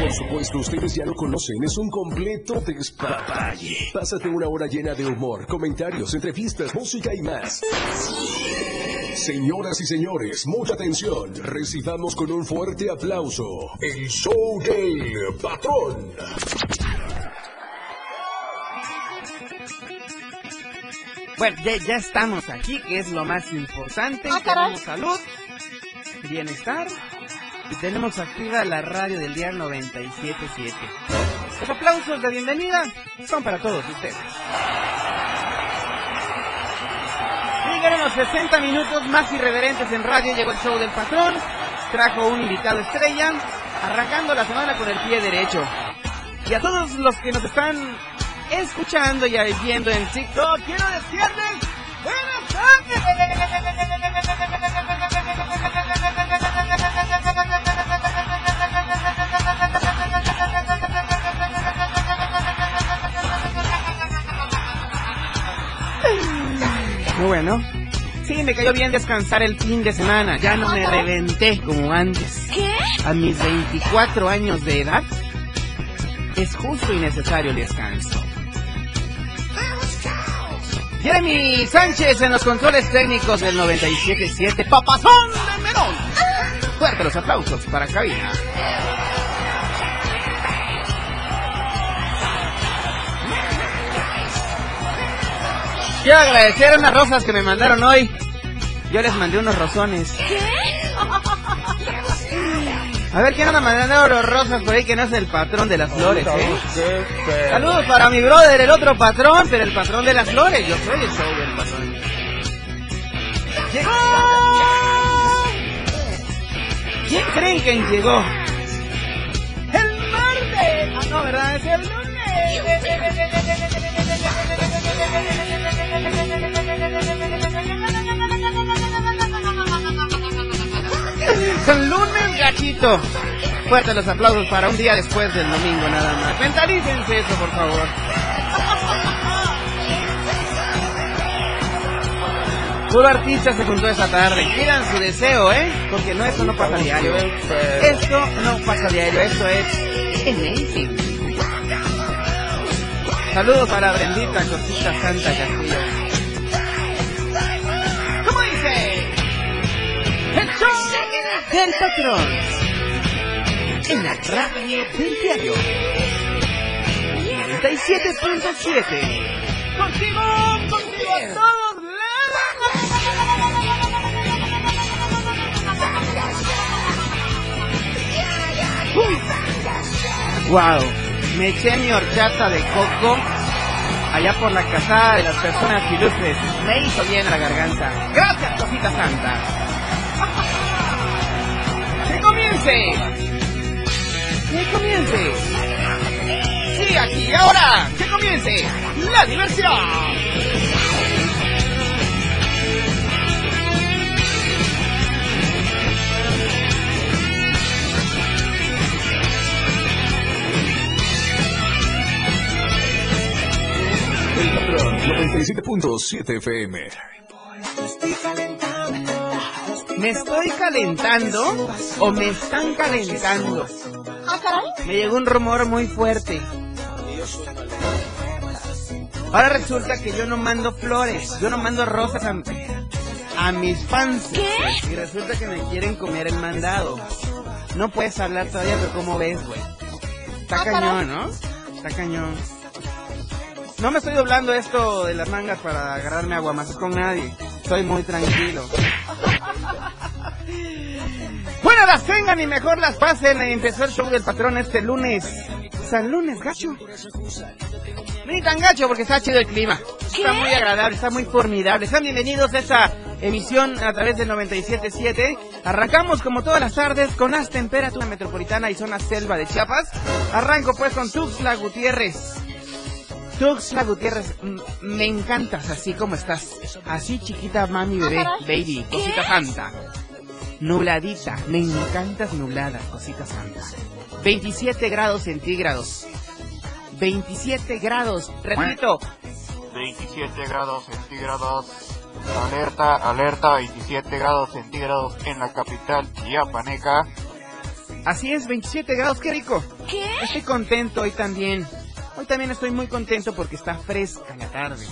Por supuesto, ustedes ya lo conocen, es un completo despapalle. Pásate una hora llena de humor, comentarios, entrevistas, música y más. Señoras y señores, mucha atención. Recibamos con un fuerte aplauso el show del patrón. Bueno, ya, ya estamos aquí, que es lo más importante. Ah. Tenemos salud, bienestar y tenemos activa la radio del día 97.7. Los aplausos de bienvenida son para todos ustedes. Llegaron los 60 minutos más irreverentes en radio. Llegó el show del patrón. Trajo un invitado estrella. Arrancando la semana con el pie derecho. Y a todos los que nos están escuchando y viendo en TikTok, quiero decirles bueno. Sí, me cayó bien descansar el fin de semana. Ya no me reventé como antes. ¿Qué? A mis 24 años de edad, es justo y necesario el descanso. Jeremy Sánchez en los controles técnicos del 97.7, Papazón de Melón. Fuerte los aplausos para cabina. Quiero agradecer unas rosas que me mandaron hoy. Yo les mandé unos rosones. A ver, ¿quién anda mandando los rosas por ahí que no es el patrón de las flores, eh? Saludos para mi brother, el otro patrón, pero el patrón de las flores. Yo soy el show del patrón. ¡Llegó! ¿Quién creen que llegó? ¡El martes! Ah, no, ¿verdad? Es el lunes. Lunes, gachito. Fuerte los aplausos para un día después del domingo nada más. Mentalícense eso, por favor. Puro artista se juntó esa tarde. Pidan su deseo, ¿eh? Porque no, esto no pasa diario. Esto no pasa diario, esto es amazing. Saludos para Brendita, cosita santa Castillo. ¿Cómo dice? El show del patrón. En la radio del diario. 97.7. Contigo, contigo todos. Wow, me eché mi horchata de coco allá por la casada de las personas ilustres. Me hizo bien la garganta. Gracias, cosita santa. ¡Que comience! ¡Que comience! Sí, aquí, ahora, que comience la diversión. El patrón 97.7 FM. ¿Me estoy calentando o me están calentando? Ah. Me llegó un rumor muy fuerte. Ahora resulta que yo no mando flores, yo no mando rosas a, a mis fans. Y resulta que me quieren comer el mandado. No puedes hablar todavía, pero ¿cómo ves, güey? Está Ah, cañón, ¿no? Está cañón. No me estoy doblando esto de las mangas para agarrarme aguamazos con nadie. Estoy muy tranquilo. Bueno, las tengan y mejor las pasen. Empezó el show del patrón este lunes. San lunes, gacho. Ni tan gacho porque está chido el clima. Está muy agradable, está muy formidable. Sean bienvenidos a esta emisión a través del 97.7. Arrancamos como todas las tardes con las temperaturas metropolitana y zona selva de Chiapas. Arranco pues con Tuxtla Gutiérrez. Tuxtla Gutiérrez, me encantas así como estás. Así chiquita, mami, bebé, baby, cosita santa. Nubladita, me encantas nublada, cosita santa. 27 grados centígrados. 27 grados, repito. 27 grados centígrados. Alerta, alerta, 27 grados centígrados en la capital Chiapaneca. Así es, 27 grados, qué rico. ¿Qué? Estoy contento hoy también. Hoy también estoy muy contento porque está fresca la tarde.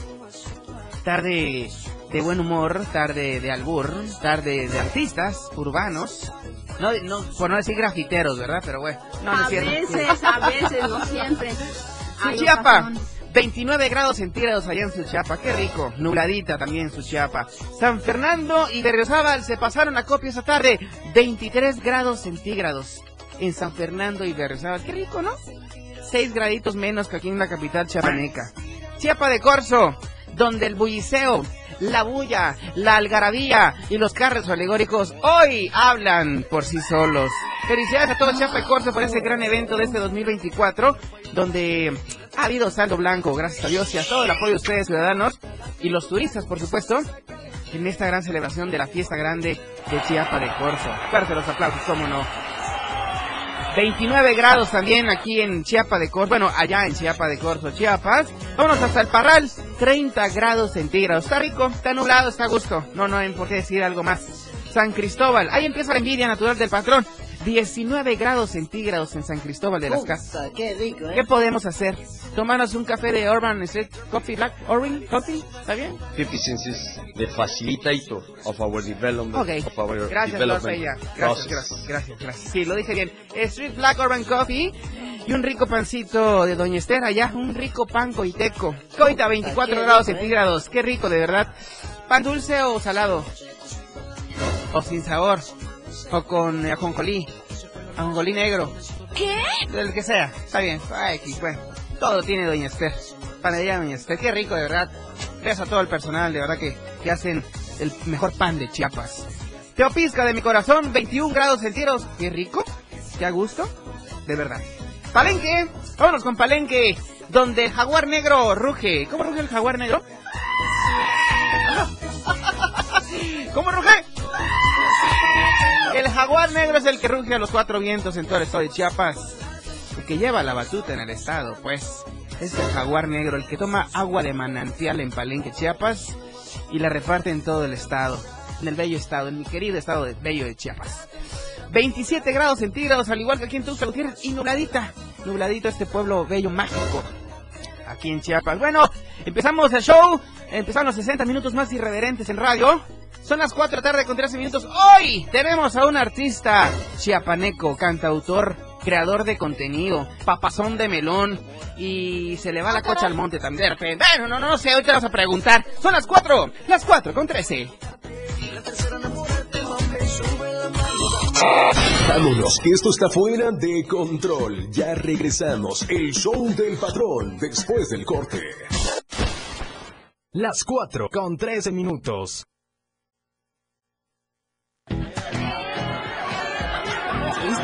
Tarde de buen humor, tarde de albur, tarde de artistas urbanos. No, no, por no decir grafiteros, ¿verdad? Pero bueno, no, no a cierto. veces, a veces, no siempre. Suchiapa, ocasión. 29 grados centígrados allá en Suchiapa, qué rico. Nubladita también Suchiapa. San Fernando y Berriozábal se pasaron a copia esa tarde, 23 grados centígrados en San Fernando y Berriozábal, qué rico, ¿no? 6 graditos menos que aquí en la capital chiapaneca. Chiapa de Corzo, donde el bulliceo, la bulla, la algarabía y los carros alegóricos hoy hablan por sí solos. Felicidades a todo Chiapa de Corzo por ese gran evento de este 2024, donde ha habido saldo blanco, gracias a Dios y a todo el apoyo de ustedes, ciudadanos, y los turistas, por supuesto, en esta gran celebración de la fiesta grande de Chiapa de Corzo. Fuerte los aplausos, cómo no. 29 grados también aquí en Chiapa de Corzo, bueno, allá en Chiapa de Corzo, Chiapas. Vámonos hasta el Parral, 30 grados centígrados. Está rico, está nublado, está a gusto. No, no hay por qué decir algo más. San Cristóbal, ahí empieza la envidia natural del patrón. 19 grados centígrados en San Cristóbal de las Casas. Qué rico, ¿eh? ¿Qué podemos hacer? Tomarnos un café de Urban Street Coffee Black Orange Coffee, ¿está bien? efficiencies the facilitator of our development Ok, of our gracias, development. Gracias, gracias, gracias, gracias. Sí, lo dije bien. Street Black Urban Coffee y un rico pancito de Doña Esther allá, un rico pan coiteco. Coita, 24 Qué grados rico, ¿eh? centígrados, qué rico, de verdad. ¿Pan dulce o salado? O sin sabor. O con eh, ajonjolí. Ajonjolí negro. ¿Qué? El que sea, está bien. Ay, bueno, todo tiene Doña Esther. Panadería Doña Esther, qué rico, de verdad. Gracias a todo el personal, de verdad que, que hacen el mejor pan de Chiapas. Teopisca de mi corazón, 21 grados centígrados. Qué rico, qué a gusto, de verdad. Palenque, vámonos con Palenque, donde el jaguar negro ruge. ¿Cómo ruge el jaguar negro? ¿Cómo ruge? El jaguar negro es el que ruge a los cuatro vientos en todo el estado de Chiapas. El que lleva la batuta en el estado, pues. Es el jaguar negro, el que toma agua de manantial en Palenque, Chiapas, y la reparte en todo el estado. En el bello estado, en mi querido estado de bello de Chiapas. 27 grados centígrados, al igual que aquí en Tuxtla Gutiérrez, y nubladita. Nubladito este pueblo bello, mágico. Aquí en Chiapas. Bueno, empezamos el show. Empezaron los 60 minutos más irreverentes en radio. Son las 4 de la tarde con 13 minutos. Hoy tenemos a un artista chiapaneco, cantautor, creador de contenido, papazón de melón y se le va la cocha al monte también. Bueno, no, no, no sé, hoy te vas a preguntar. Son las 4, las 4 con 13. Vámonos, que esto está fuera de control. Ya regresamos. El show del patrón después del corte. Las 4 con 13 minutos.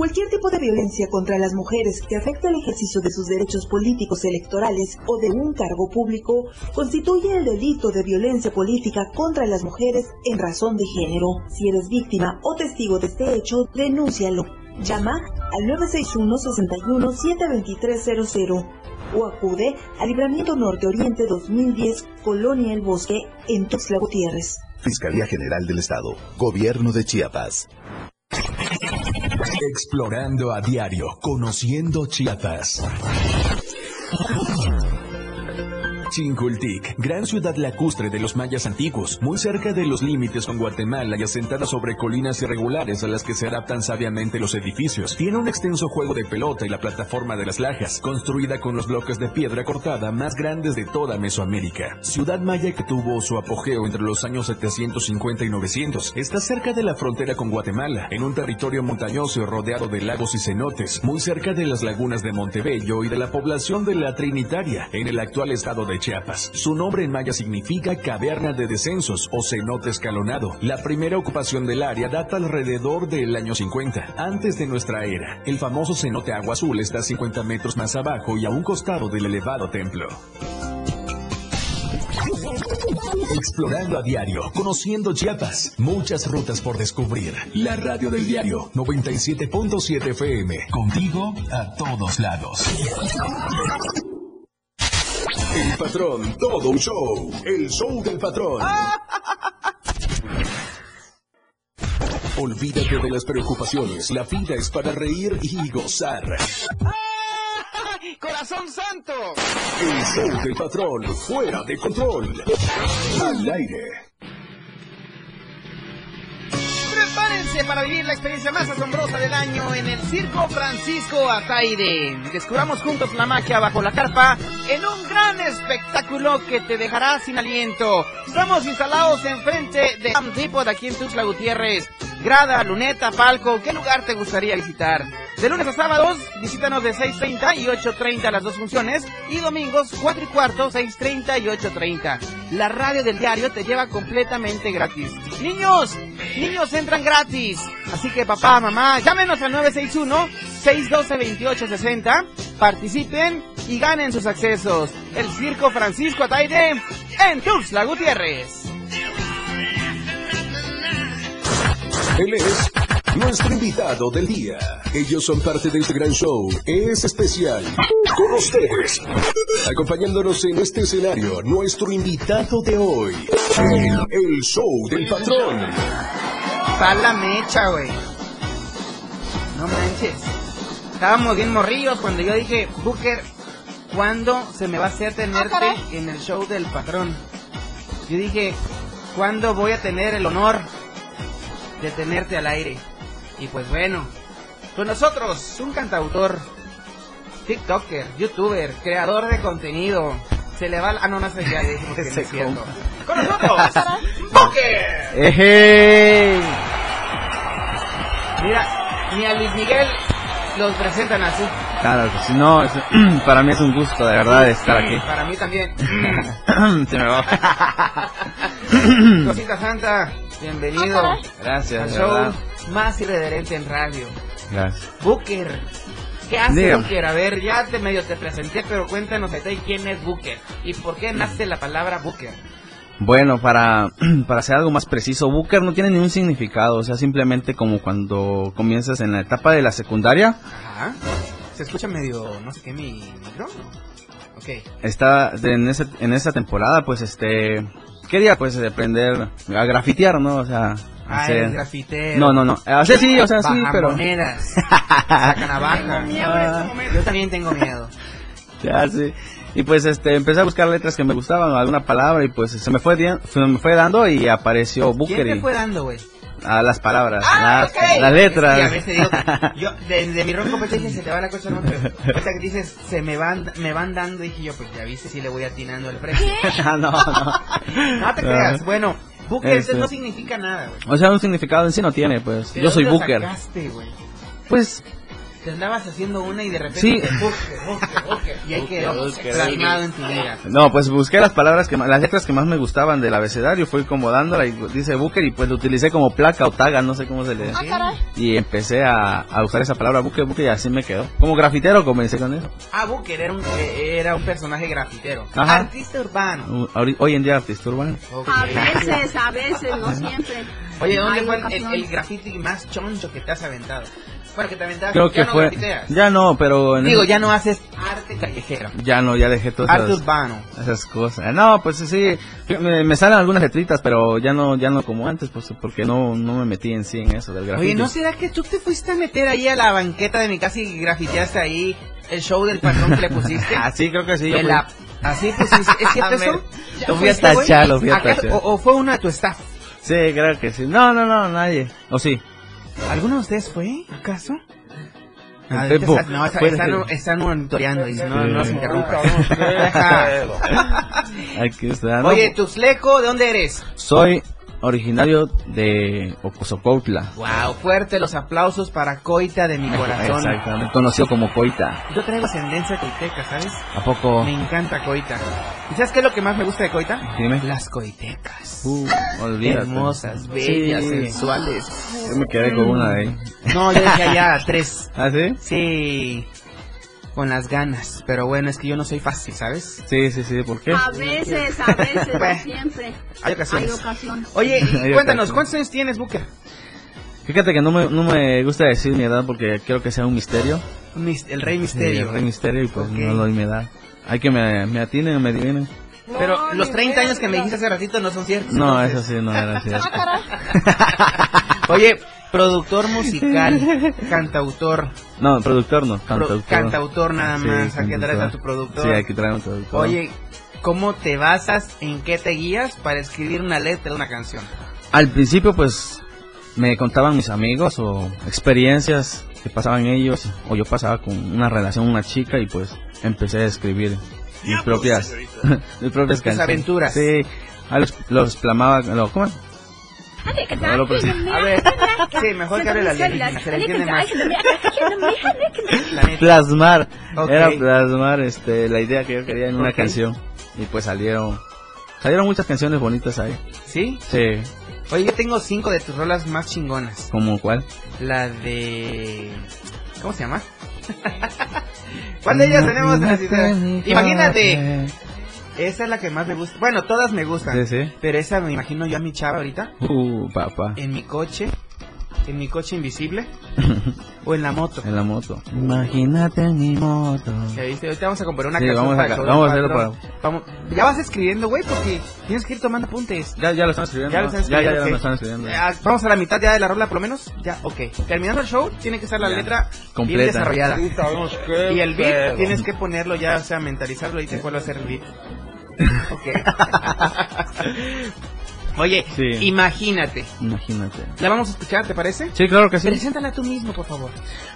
Cualquier tipo de violencia contra las mujeres que afecta el ejercicio de sus derechos políticos electorales o de un cargo público constituye el delito de violencia política contra las mujeres en razón de género. Si eres víctima o testigo de este hecho, denúncialo. Llama al 961-61-72300 o acude al Libramiento Norte Oriente 2010, Colonia El Bosque, en Tuxtla Gutiérrez. Fiscalía General del Estado. Gobierno de Chiapas. Explorando a diario, conociendo Chiapas. Chincoltic, gran ciudad lacustre de los mayas antiguos, muy cerca de los límites con Guatemala y asentada sobre colinas irregulares a las que se adaptan sabiamente los edificios. Tiene un extenso juego de pelota y la plataforma de las lajas, construida con los bloques de piedra cortada más grandes de toda Mesoamérica. Ciudad maya que tuvo su apogeo entre los años 750 y 900. Está cerca de la frontera con Guatemala, en un territorio montañoso rodeado de lagos y cenotes, muy cerca de las lagunas de Montebello y de la población de la Trinitaria, en el actual estado de Chiapas. Su nombre en maya significa caverna de descensos o cenote escalonado. La primera ocupación del área data alrededor del año 50, antes de nuestra era. El famoso cenote Agua Azul está 50 metros más abajo y a un costado del elevado templo. Explorando a diario, conociendo Chiapas, muchas rutas por descubrir. La radio del diario 97.7 FM, contigo a todos lados. El patrón, todo un show. El show del patrón. Olvídate de las preocupaciones. La vida es para reír y gozar. ¡Corazón santo! El show del patrón, fuera de control. Al aire. Prepárense para vivir la experiencia más asombrosa del año en el Circo Francisco Ataide. Descubramos juntos la magia bajo la carpa en un gran espectáculo que te dejará sin aliento. Estamos instalados enfrente de Am Depot aquí en Tuxtla Gutiérrez. Grada, luneta, palco, ¿qué lugar te gustaría visitar? De lunes a sábados, visítanos de 6.30 y 8.30 las dos funciones. Y domingos, 4 y cuarto, 6.30 y 8.30. La radio del diario te lleva completamente gratis. Niños, niños entran gratis. Así que papá, mamá, llámenos al 961-612-2860. Participen y ganen sus accesos. El Circo Francisco Ataide en Tuxtla Gutiérrez. Él es nuestro invitado del día. Ellos son parte de este gran show. Es especial. Con ustedes. Acompañándonos en este escenario, nuestro invitado de hoy. El, el show del patrón. Pa' la mecha, güey. No manches. Estábamos bien morrillos cuando yo dije, Booker, ¿cuándo se me va a hacer tenerte en el show del patrón? Yo dije, ¿cuándo voy a tener el honor de tenerte al aire? Y pues bueno, con nosotros, un cantautor, TikToker, YouTuber, creador de contenido. Se le va... Ah, no, no sé, ya dijimos que no es cierto. Con nosotros, Booker. Mira, ni a Luis Miguel los presentan así. Claro, que si no, es- para mí es un gusto de verdad estar Sí, aquí. Para mí también. Se me va. Cosita Santa, bienvenido Gracias, al show verdad. más irreverente en radio. Gracias. Booker. ¿Qué hace Dígame. Booker? A ver, ya te medio te presenté, pero cuéntanos a ti quién es Booker y por qué nace la palabra Booker. Bueno, para, para hacer algo más preciso, Booker no tiene ningún significado, o sea, simplemente como cuando comienzas en la etapa de la secundaria, Ajá. Se escucha medio, no sé qué, mi micrófono. Ok. está en, ese, en esa temporada, pues este, quería pues aprender a grafitear, ¿no? O sea, Ah, hacer- eres grafitero. No, no, no, o sea, sí, o sea, sí, pero... monedas. Saca navaja. Este momento. Yo también tengo miedo. Ya, sí. Y pues este, empecé a buscar letras que me gustaban, alguna palabra, y pues se me fue, se me fue dando y apareció Booker ¿Quién te fue dando, güey? A las palabras, Ah, las, ok. las letras. Y a veces digo, yo, desde mi ronco pensé que se te va la cosa, no, pero ahorita que dices, se me van, me van dando, dije yo, pues ya viste si le voy atinando al precio. Ah, no, no. No te creas, bueno, Booker Este. no significa nada, güey. O sea, un significado en sí no tiene, pues. ¿De Yo soy Booker. sacaste? Pues, Te andabas haciendo una y de repente, Sí. Booker, Booker, Booker, y ahí quedó plasmado en tu vida. no, pues busqué las palabras que más- las letras que más me gustaban del abecedario, fui como dándola y dice Booker y pues lo utilicé como placa o taga, no sé cómo se le Y empecé a, a usar esa palabra Booker, Booker y así me quedó. Como grafitero comencé con eso. Ah, Booker era un, eh, era un personaje grafitero. Ajá. Artista urbano. Uh, Hoy en día artista urbano. A veces, a veces, no siempre. Oye, ¿dónde fue el, el, el graffiti más choncho que te has aventado? Bueno, que aventabas, Creo que no fue... Ya no, pero... en Digo, ese- ya no haces arte callejero. Ya no, ya dejé todas Arte esas, urbano. esas cosas. No, pues sí, me, me salen algunas letritas, pero ya no ya no como antes, pues porque no, no me metí en sí en eso del grafiti. Oye, ¿no será que tú te fuiste a meter ahí a la banqueta de mi casa y grafiteaste ahí el show del patrón que le pusiste? Ah, sí, creo que sí. la Así, pues, ¿es, es cierto eso? Lo fui a tachar, lo fui a ¿Acaso- tachar. O, o fue una de tu staff? Sí, creo que sí. No, no, no, nadie. ¿O sí? ¿Alguno de ustedes fue, acaso? Ah, está- no, está- están, están monitoreando, dice, no, no se interrumpa. Aquí está. ¿no? Oye, Tuxleco, ¿de dónde eres? Soy originario de Ocosocautla. Wow, fuerte los aplausos para Coita de mi corazón. Exactamente. Conocido como Coita. Yo traigo ascendencia coiteca, ¿sabes? ¿A poco? Me encanta Coita. ¿Y sabes qué es lo que más me gusta de Coita? Dime. Las coitecas. Uh, olvídate. Hermosas, bellas, Sí. sensuales. Yo me quedé con una de ahí. No, yo dejé allá tres. ¿Ah, sí? Sí. Con las ganas. Pero bueno, es que yo no soy fácil, ¿sabes? Sí, sí, sí. ¿Por qué? A veces, a veces, no siempre. Hay ocasiones. Hay ocasiones. Oye, Hay cuéntanos, ocasiones. ¿cuántos años tienes, Booker? Fíjate que no me, no me gusta decir mi edad porque quiero que sea un misterio. Mis- El Rey Sí, Misterio. el rey misterio y pues Ok. no doy mi edad. Hay que me, me atinen o me adivinen. Pero los 30 años que me dijiste hace ratito no son ciertos. No, entonces. eso sí no era cierto. Oye, productor musical, cantautor, No, productor no, pro- cantautor. cantautor nada Sí, más. Hay que traer a tu productor. Sí, que traer a productor. Oye, ¿cómo te basas, en qué te guías para escribir una letra de una canción? Al principio pues me contaban mis amigos o experiencias que pasaban ellos o yo pasaba con una relación con una chica y pues empecé a escribir mis propias mis propias canciones. aventuras. Sí, a los, los plamaba, lo, ¿cómo? No lo presi- A ver, sí, mejor que hable la se le entiende más. Plasmar, Ok. era plasmar este la idea que yo quería en una Ok. canción y pues salieron salieron muchas canciones bonitas ahí. ¿Sí? Sí, Oye, yo tengo cinco de tus rolas más chingonas. como cuál? La de... ¿Cómo se llama? ¿Cuál de ellas tenemos? Imagínate. Esa es la que más me gusta. Bueno, todas me gustan. Sí, sí. Pero esa me imagino yo a mi chava ahorita. Uh, papá. En mi coche. En mi coche invisible. o en la moto. En la moto. Imagínate en mi moto. ¿Ya viste? Ahorita vamos a componer una Sí, canción vamos a para show vamos a hacerlo. Vamos- Ya vas escribiendo, güey, porque tienes que ir tomando apuntes. Ya, ya lo están escribiendo. Ya lo están Ya, ya, escribiendo. ya lo están escribiendo. Ya, vamos a la mitad ya de la rola, por lo menos. Ya, ok. Terminando el show, tiene que estar la Ya. letra Completa. bien desarrollada. Sí, Y el beat, pedo. tienes que ponerlo ya, o sea, mentalizarlo y te cuál va a ser el beat. Ok. Oye, Sí. imagínate. Imagínate. ¿La vamos a escuchar, te parece? Sí, claro que sí. Preséntala tú mismo, por favor.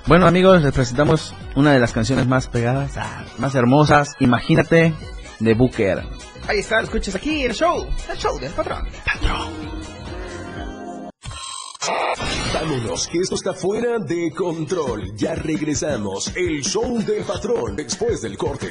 Bueno, amigos, les presentamos una de las canciones más pegadas, ah, más hermosas. Imagínate de Booker. Ahí está, lo escuchas aquí en el show. El show del patrón. Vámonos, que esto está fuera de control. Ya regresamos. El show del patrón después del corte.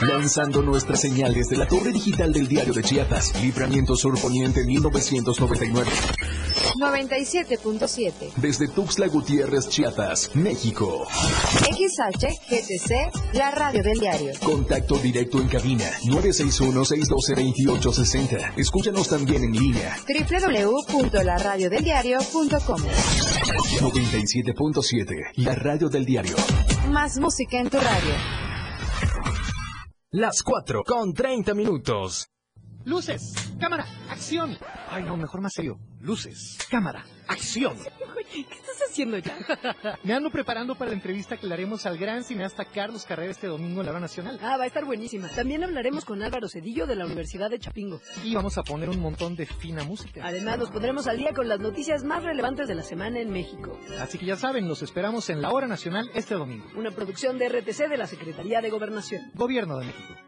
Lanzando nuestras señales de la torre digital del diario de Chiapas. Libramiento Sur Poniente 1999. 97.7. Desde Tuxtla Gutiérrez, Chiapas, México. XHGTC, la radio del diario. Contacto directo en cabina 961-612-2860. Escúchanos también en línea. www.laradiodeldiario.com. 97.7. La radio del diario. Más música en tu radio. Las 4 con 30 minutos. Luces, cámara, acción. Ay, no, mejor más serio. Luces, cámara, acción. ¿Qué estás haciendo ya? Me ando preparando para la entrevista que le haremos al gran cineasta Carlos Carrera este domingo en la hora nacional. Ah, va a estar buenísima. También hablaremos con Álvaro Cedillo de la Universidad de Chapingo. Y vamos a poner un montón de fina música. Además, nos pondremos al día con las noticias más relevantes de la semana en México. Así que ya saben, los esperamos en la hora nacional este domingo. Una producción de RTC de la Secretaría de Gobernación. Gobierno de México.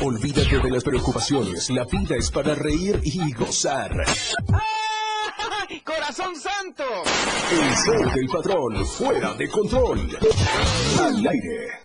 Olvídate de las preocupaciones. La vida es para reír y gozar. ¡Corazón santo! El show del patrón, fuera de control. Al aire.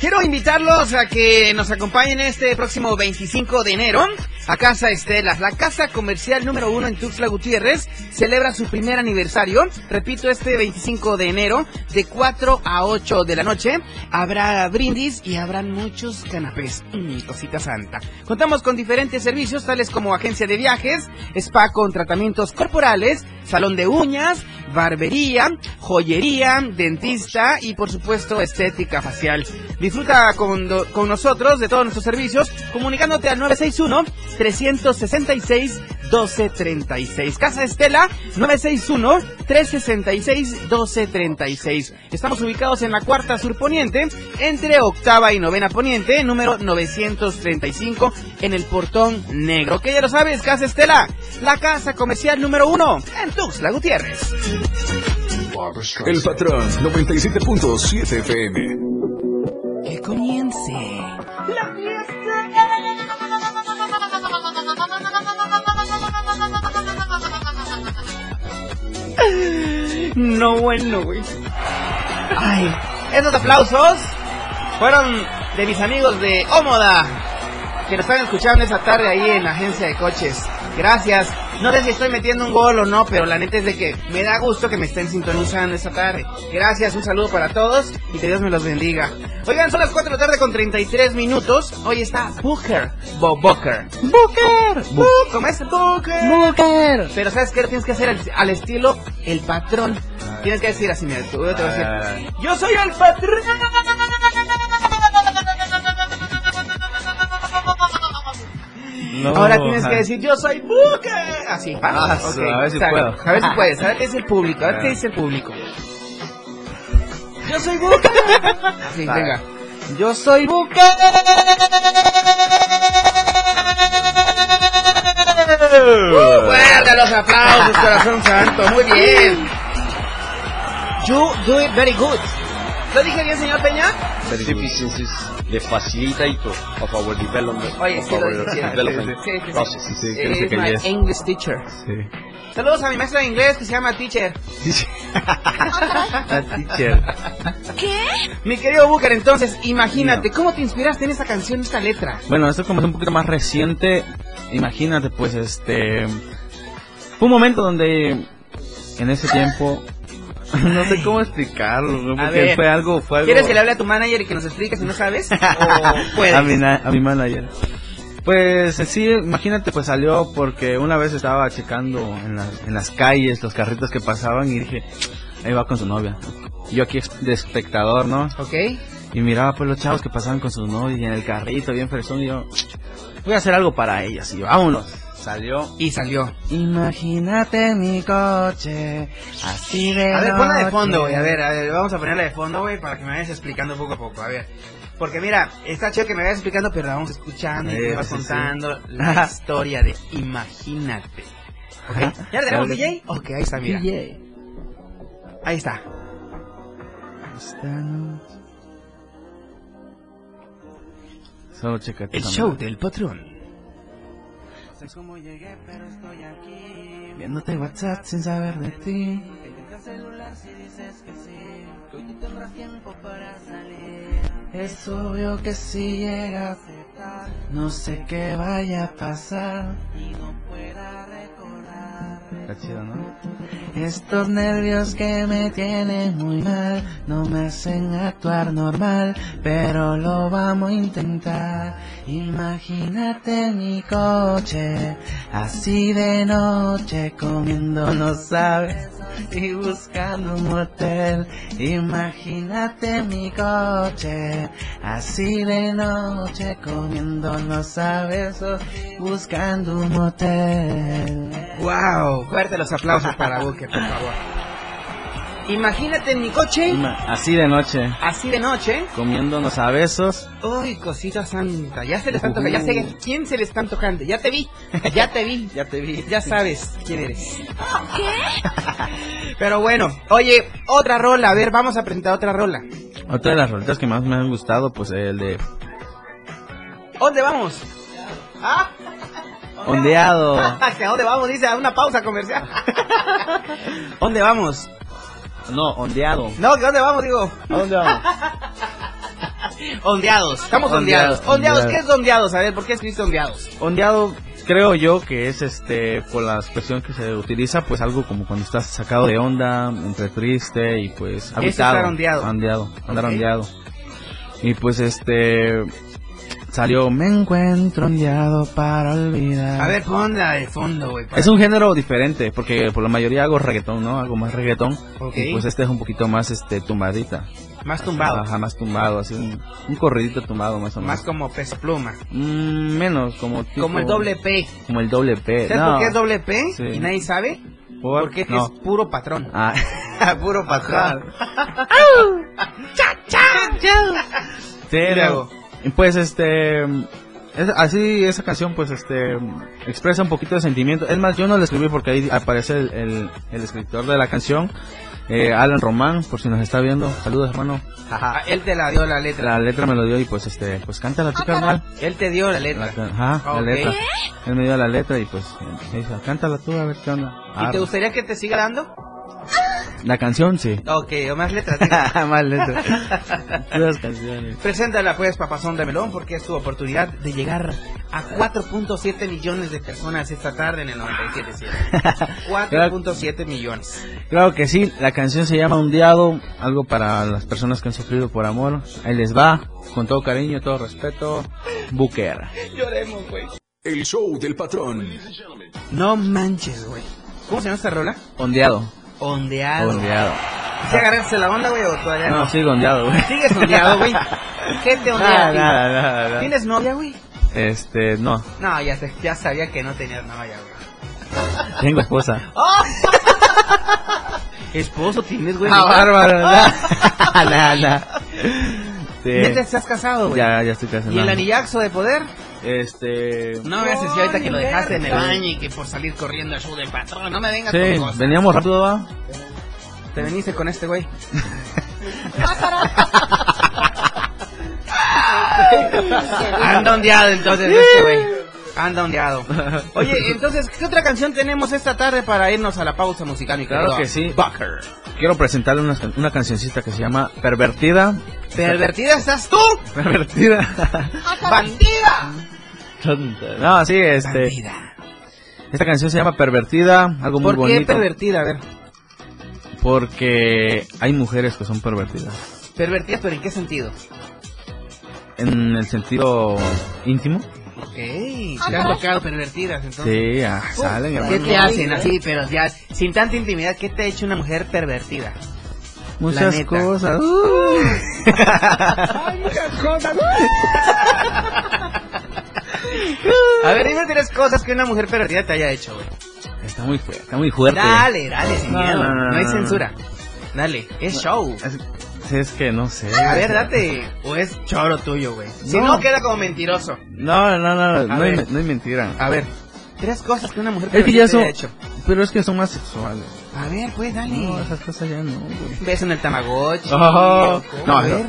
Quiero invitarlos a que nos acompañen este próximo 25 de enero. A Casa Estelas. La casa comercial número uno en Tuxtla Gutiérrez celebra su primer aniversario. Repito, este 25 de enero, de 4 a 8 de la noche, habrá brindis y habrán muchos canapés. Mm, cosita santa. Contamos con diferentes servicios, tales como agencia de viajes, spa con tratamientos corporales, salón de uñas, barbería, joyería, dentista y por supuesto estética facial. Disfruta con, con nosotros de todos nuestros servicios comunicándote al 961-366-1236. Casa Estela 961-366-1236. Estamos ubicados en la cuarta surponiente entre octava y novena poniente, número 935 en el portón negro. Que ya lo sabes, Casa Estela, la casa comercial número uno en Tuxtla Gutiérrez. El patrón 97.7 FM. Que comience. No bueno, güey. Ay, esos aplausos fueron de mis amigos de Ómoda, que nos están escuchando esta tarde ahí en la agencia de coches. Gracias. No sé si estoy metiendo un gol o no, pero la neta es de que me da gusto que me estén sintonizando esta tarde. Gracias, un saludo para todos y que Dios me los bendiga. Oigan, son las 4 de la tarde con 33 minutos. Hoy está Booker. Bob Booker. Booker. Bu- ¿Cómo es? Booker. Booker. Pero ¿sabes qué? Tienes que hacer al, al estilo el patrón. Tienes que decir así, mira, tú, yo te voy a decir. Yo soy el patrón. No, Ahora tienes que decir, yo soy Booker. Así. Ah, Ok, a ver si puedo. A ver si puedes, a ver qué dice el público, a ver qué dice el público. Yo soy Booker. Así, Ah. venga. Yo soy Booker. Uh, Fuerte los aplausos, corazón santo. Muy bien. You do it very good. ¿Lo dije bien, señor Peña? Deficiencies de facilitator of our development. Oye, of sí lo our dije, sí. development Sí, sí. Es my English teacher. Saludos a mi maestra de inglés que se llama Teacher. La teacher. ¿Qué? Mi querido Booker, entonces, imagínate, ¿cómo te inspiraste en esta canción, esta letra? Bueno, esto como es un poquito más reciente, imagínate, pues este fue un momento donde en ese tiempo no sé cómo explicarlo, ¿no? Porque ver, fue algo, fue algo ¿Quieres que le hable a tu manager y que nos explique si no sabes? ¿O puedes? a mi, na- a mi manager. Pues sí, imagínate, pues salió porque una vez estaba checando en, las- en las calles los carritos que pasaban y dije, ahí va con su novia. Yo aquí de espectador, ¿no? Ok. Y miraba pues los chavos que pasaban con su novia y en el carrito bien fresón y yo, voy a hacer algo para ellas y vámonos. Salió. Y salió. Imagínate mi coche, así de A ver, ponla de fondo, güey. A ver, a ver, vamos a ponerla de fondo, güey, para que me vayas explicando poco a poco. A ver. Porque mira, está chido que me vayas explicando, pero la vamos escuchando y me vas sí, sí. contando la historia de Imagínate. ¿Ok? ¿Ya le tenemos DJ? Ok, ahí está, mira. DJ. Ahí está. Esta noche. Solo. El show del patrón. Sé cómo llegué, pero estoy aquí. Viéndote WhatsApp sin saber de ti. celular si dices que sí. Que hoy tendrás tiempo para salir. Es obvio que si llegas, no sé qué vaya a pasar. Y no pueda recordar. Está chido, ¿no? Estos nervios que me tienen muy mal no me hacen actuar normal, pero lo vamos a intentar. Imagínate mi coche, así de noche comiendo, no sabes, y buscando un motel. Imagínate mi coche, así de noche comiendo, no sabes, buscando un motel. ¡Wow! Fuerte los aplausos para Booker, por favor. Imagínate en mi coche, Ima- Así de noche, así de noche. comiéndonos a besos. Uy, cosita santa, ya se le está antojando, ya sé quién se le está antojando, ya te vi, ya te vi, Ya te vi. ya sabes quién eres. Pero bueno, oye, otra rola, a ver, vamos a presentar otra rola. Otra de las rolitas que más me han gustado, pues el de ¿Dónde vamos? ¿Ah? Ondeado. ¿Hacia dónde vamos? Dice, a una pausa comercial. ¿Dónde vamos? No, ondeado. No, ¿que ¿dónde vamos, digo? ¿A dónde vamos? Ondeados, estamos ondeados. Ondeados. ¿qué es ondeados? A ver, ¿por qué escribiste ondeados? Ondeado creo yo que es este por la expresión que se utiliza pues algo como cuando estás sacado de onda entre triste y pues Es habitado estar ondeado. ondeado, andar ondeado. y pues este salió me encuentro ondeado para olvidar A ver, ponla de fondo, güey. es un género diferente porque por la mayoría hago reggaetón no algo más reggaetón Ok. y pues este es un poquito más este tumbadita Más tumbado. Ajá, más tumbado así un, un corridito tumbado más o menos Más como pez pluma. Mm, menos como tipo- Como el doble P. como el doble P ¿Sabes No. por qué es doble P? Sí. Y nadie sabe. ¿Por? Porque No. es puro patrón. Ah. puro patrón. Sí, luego. Y pues este es- así esa canción pues este expresa un poquito de sentimiento. Es más, yo no la escribí porque ahí aparece el, el- el escritor de la canción, eh, Alan Román, por si nos está viendo. Saludos, hermano. Ah, Él te la dio la letra. La letra me lo dio y pues este pues canta la chica carnal. Él te dio la letra. Ajá, la Ok. letra. Él me dio la letra y pues me dice, cántala tú a ver qué onda. ¿Y te Ah, gustaría que te siga dando? La canción sí. Ok, o más letras. digo. Más letras. Puras canciones. Preséntala pues, papazón de melón, porque es tu oportunidad de llegar a 4.7 millones de personas esta tarde en el 97.7. 4.7 millones. Claro que sí, la canción se llama Undiado, algo para las personas que han sufrido por amor. Ahí les va, con todo cariño, todo respeto, Booker. Lloremos, güey. El show del patrón. No manches, güey. ¿Cómo se llama esta rola? Ondeado. Ondeado. Ondeado. ¿Sí agarraste la onda, güey, o todavía no? No, sigo ondeado, güey. ¿Sigues ondeado, güey? ¿Qué te ondea? Nada, nada, nada, nada. ¿Tienes novia, güey? Este, no, No, ya, ya sabía que no tenías novia, güey. tengo esposa. ¿Esposo tienes, güey? Ah, bárbaro, nada, nada. Sí. ¿Neta estás casado, güey? Ya, ya estoy casado. ¿Y el anillaxo de poder? Este... No me haces ahorita que lo dejaste en el baño y que por salir corriendo al show del patrón. No me vengas Sí, con cosas. veníamos rápido, va. Te veniste con este güey. Anda ondeado entonces este güey. Anda ondeado. Oye, entonces, ¿qué otra canción tenemos esta tarde para irnos a la pausa musical, mi Claro querido que sí. Bucker? Quiero presentarle una, una cancioncita que se llama Pervertida. ¿Pervertida estás tú? Pervertida. ¡Bandida! No, sí, este. Esta canción se llama Pervertida, algo muy ¿Por qué bonito. pervertida? A ver. Porque hay mujeres que son pervertidas. ¿Pervertida, pero en qué sentido? En el sentido íntimo. Ok, te han tocado pervertidas entonces. Sí, ah, salen. ¿Qué te hacen así, pero ya, sin tanta intimidad, qué te ha hecho una mujer pervertida? Muchas cosas. Hay muchas cosas. A ver, dime tres cosas que una mujer pervertida te haya hecho, güey. Está muy fuerte. Está muy fuerte. Dale, dale, sin No, miedo. no, no, No hay censura. Dale, es show. Es, es que no sé. A ver, date. O es choro tuyo, güey. Si No. queda como mentiroso. No, no, no, no, hay, no hay mentira. A ver, tres cosas que una mujer Es que te haya hecho. Pero es que son más sexuales. A ver, pues, dale. No, esas cosas ya no, güey. Beso en el tamagotchi. Oh, no, a ver.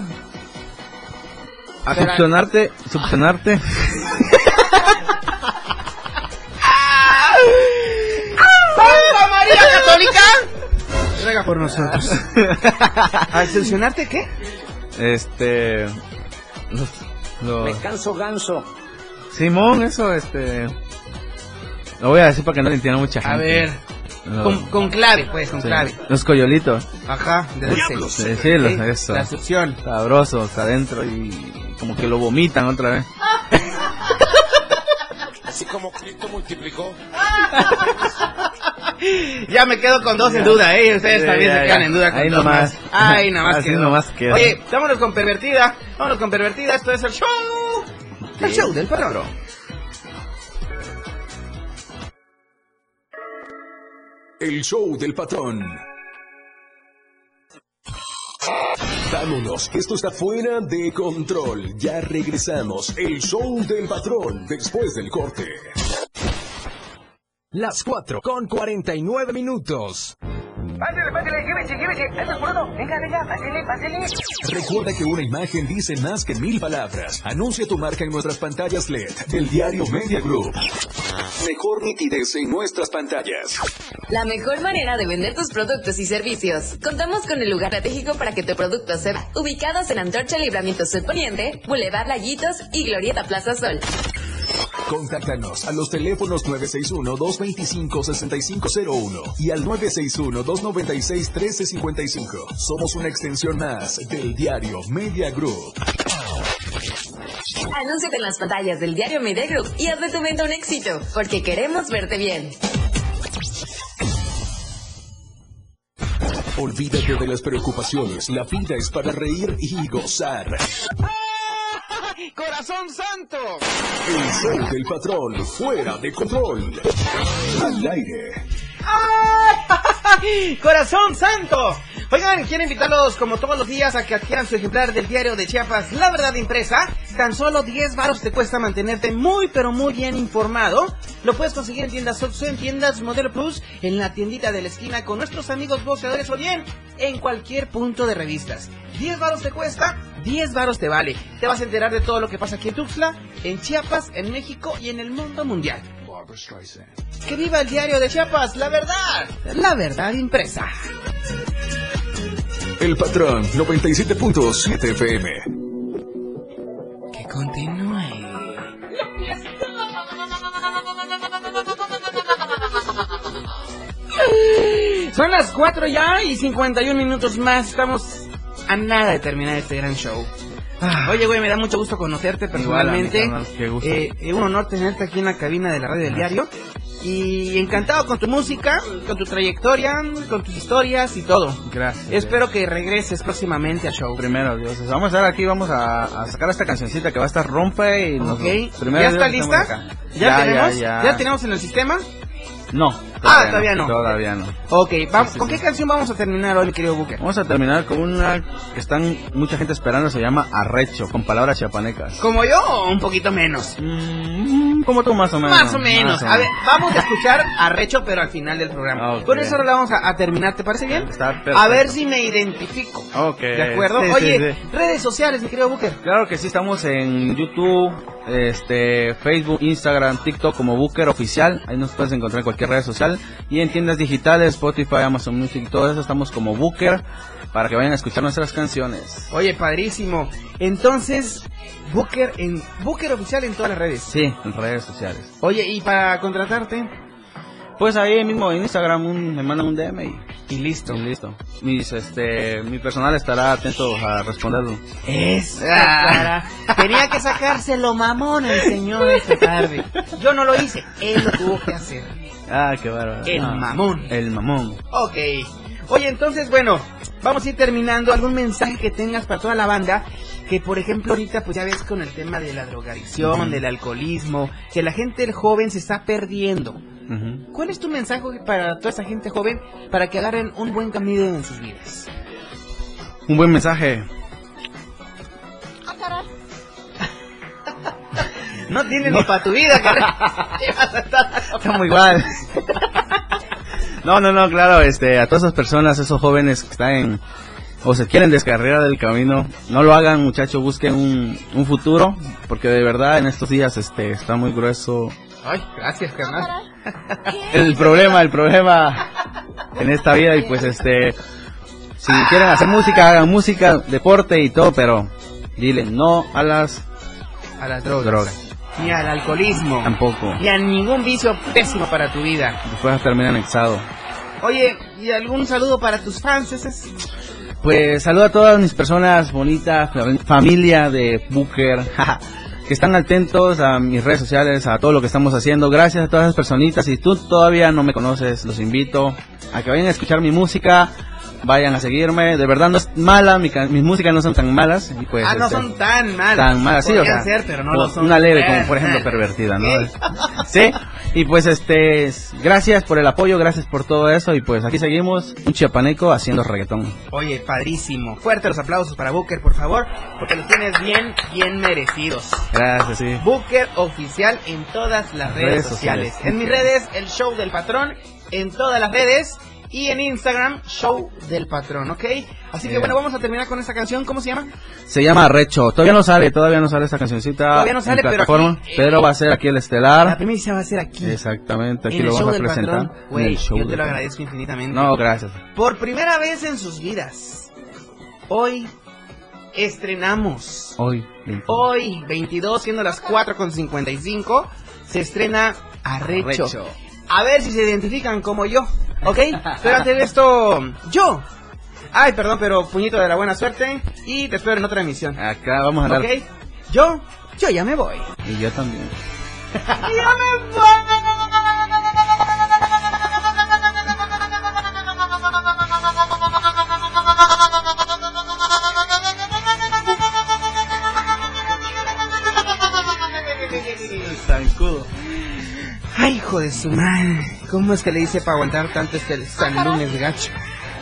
A Pero- succionarte, succionarte. Por nosotros. ¿Al sancionarte qué? Este. Los, los- Me canso ganso. Simón, eso, este. Lo voy a decir para que no le entienda mucha gente. A ver. Los- Con, con clave, pues, con sí, clave. Los coyolitos. Ajá, de dulce. Sí, sí, los- Sí, eso. La succión. Sabrosos adentro y como que lo vomitan otra vez. Así como Cristo multiplicó. Ya me quedo con dos en duda, ¿eh? Ustedes Sí, también ya, se quedan ya. en duda con Ahí dos nomás. más. Ay, nada más Así quedó. nomás quedó. Oye, vámonos con pervertida. Vámonos con pervertida. Esto es el show. El show del patrón. El show del patrón. Vámonos, esto está fuera de control. Ya regresamos. El show del patrón después del corte. Las 4 con 49 minutos. Pásale, pásale, llévese, llévese. Eso es. Venga, venga, pásale, pásale. Recuerda que una imagen dice más que mil palabras. Anuncia tu marca en nuestras pantallas LED del diario Media Group. Mejor nitidez en nuestras pantallas. La mejor manera de vender tus productos y servicios. Contamos con el lugar estratégico para que tu producto se vea. Ubicados en Antorcha Libramiento Sur Poniente, Boulevard Laguitos y Glorieta Plaza Sol. Contáctanos a los teléfonos 961-225-6501 y al 961-296-1355. Somos una extensión más del diario Media Group. Anúnciate en las pantallas del diario Media Group y haz de tu venta un éxito, porque queremos verte bien. Olvídate de las preocupaciones. La vida es para reír y gozar. ¡Corazón santo! El show del patrón, fuera de control. Al aire. ¡Corazón santo! Oigan, quiero invitarlos como todos los días a que adquieran su ejemplar del diario de Chiapas La Verdad Impresa. Tan solo 10 baros te cuesta mantenerte muy pero muy bien informado. Lo puedes conseguir en tiendas Oxxo, en tiendas Modelo Plus, en la tiendita de la esquina con nuestros amigos boceadores o bien en cualquier punto de revistas. 10 varos te cuesta, 10 varos te vale. Te vas a enterar de todo lo que pasa aquí en Tuxtla, en Chiapas, en México y en el mundo mundial. ¡Que viva el diario de Chiapas! ¡La verdad! ¡La verdad impresa! El patrón 97.7 FM. Que continúe. Son las 4 ya y 51 minutos más. Estamos a nada de terminar este gran show. Oye, güey, me da mucho gusto conocerte personalmente. Igual a qué gusto. Eh, eh, un honor tenerte aquí en la cabina de la radio del diario. Y encantado con tu música, con tu trayectoria, con tus historias y todo. Gracias. Espero que regreses próximamente al show. Primero, Dios. Vamos a estar aquí, vamos a, a sacar esta cancioncita que va a estar rompe y nos- Ok. ¿Ya está lista? acá. ¿Ya, tenemos? Ya, ¿Ya tenemos en el sistema? No. Ah, todavía no. Todavía no. Ok, vamos, Sí, sí, ¿con sí. qué canción vamos a terminar hoy, querido Buque? Vamos a terminar con una que están mucha gente esperando, se llama Arrecho, con palabras chiapanecas. ¿Como yo o un poquito menos? Mm, como tú más o menos. Más o menos. A ver, vamos a escuchar a Recho, pero al final del programa. Ok. Por eso ahora la vamos a, a terminar, ¿te parece bien? Está perfecto. A ver si me identifico. Ok. ¿De acuerdo? Oye, redes sociales, mi querido Booker. Claro que sí, estamos en YouTube, este, Facebook, Instagram, TikTok como Booker Oficial. Ahí nos puedes encontrar en cualquier red social. Y en tiendas digitales, Spotify, Amazon Music y todo eso, estamos como Booker para que vayan a escuchar nuestras canciones. Oye, padrísimo. Entonces, Booker en Booker oficial en todas las redes. Sí, en redes sociales. Oye, ¿y para contratarte? Pues ahí mismo en Instagram un- me mandan un DM y, Y listo. y listo. Mis, este, mi personal estará atento a responderlo. Esa cara. Tenía que sacárselo mamón el señor esta tarde. Yo no lo hice, él lo tuvo que hacer. Ah, qué bárbaro. El Ah, mamón. El mamón. Ok. Oye, entonces, bueno, vamos a ir terminando. ¿Algún mensaje que tengas para toda la banda? Que, por ejemplo, ahorita, pues ya ves con el tema de la drogadicción, del alcoholismo, que la gente joven se está perdiendo. ¿Cuál es tu mensaje para toda esa gente joven para que agarren un buen camino en sus vidas? Un buen mensaje. No tienes ni para tu vida. Estamos igual. No, no, no, claro, este, a todas esas personas, esos jóvenes que están en, o se quieren descarriar del camino, no lo hagan, muchachos, busquen un, un futuro, porque de verdad en estos días, este, está muy grueso Ay, gracias, carnal. el problema, el problema en esta vida y pues este, si quieren hacer música, hagan música, deporte y todo, pero dile no a las A las drogas. drogas, Ni al alcoholismo. tampoco, Ni a ningún vicio pésimo para tu vida. después termina anexado. Oye, ¿y algún saludo para tus fans? Ese es- Pues saludo a todas mis personas bonitas, fam- familia de Booker, que están atentos a mis redes sociales, a todo lo que estamos haciendo. Gracias a todas esas personitas. Si tú todavía no me conoces, los invito a que vayan a escuchar mi música, vayan a seguirme. De verdad no es mala, mi mis músicas no son tan malas. y pues, ah, no este, son tan malas. tan malas, sí, o sea, ser, pero no lo son. Una leve, como por ejemplo pervertida, ¿no? Sí, y pues este, gracias por el apoyo, gracias por todo eso, y pues aquí seguimos, un chiapaneco haciendo reggaetón. Oye, padrísimo. Fuerte los aplausos para Booker, por favor, porque los tienes bien, bien merecidos. Gracias, sí. Booker oficial en todas las redes, Redes sociales. sociales. En mis redes, el show del patrón, en todas las redes. Y en Instagram, show del patrón, ¿ok? Así que bueno, vamos a terminar con esta canción. ¿Cómo se llama? Se llama Recho. Todavía no sale, todavía no sale esta cancioncita. Todavía no sale, en pero aquí, eh, pero va a ser aquí el estelar. La primicia va a ser aquí. Exactamente, aquí lo vamos a presentar. patrón. en Güey, el show yo te lo agradezco infinitamente. No, gracias. Por primera vez en sus vidas, hoy estrenamos. Hoy, 20. Hoy, 22, siendo las 4 con 55, se estrena Arrecho. Arrecho. A ver si se identifican como yo, ¿ok? Pero antes de esto, yo. Ay, perdón, pero puñito de la buena suerte y te espero en otra emisión. Acá vamos a andar. ¿Ok? Yo, yo ya me voy. Y yo también. ¡Ya me voy! Hijo de su madre. ¿Cómo es que le hice para aguantar tanto este San Lunes gacho?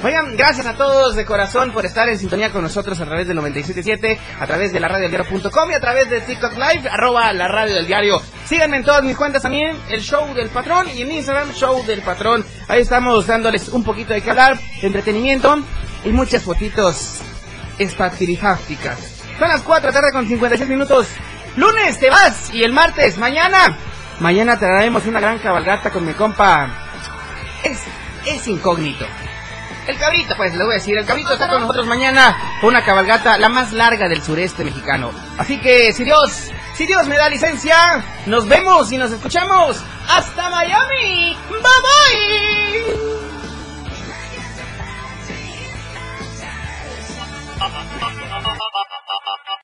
Oigan, gracias a todos de corazón por estar en sintonía con nosotros a través del 97.7, a través de la radio diario.com y a través de TikTok Live, arroba la radio del diario. Síganme en todas mis cuentas también, el show del patrón y en Instagram, show del patrón. Ahí estamos dándoles un poquito de que hablar, entretenimiento y muchas fotitos espatilifásticas. Son las 4 de la tarde con 56 minutos. Lunes te vas y el martes, mañana. Mañana traeremos una gran cabalgata con mi compa. Es, es incógnito. El cabrito, pues le voy a decir, el cabrito está con nosotros mañana una cabalgata la más larga del sureste mexicano. Así que si Dios, si Dios me da licencia, nos vemos y nos escuchamos hasta Miami. Bye bye.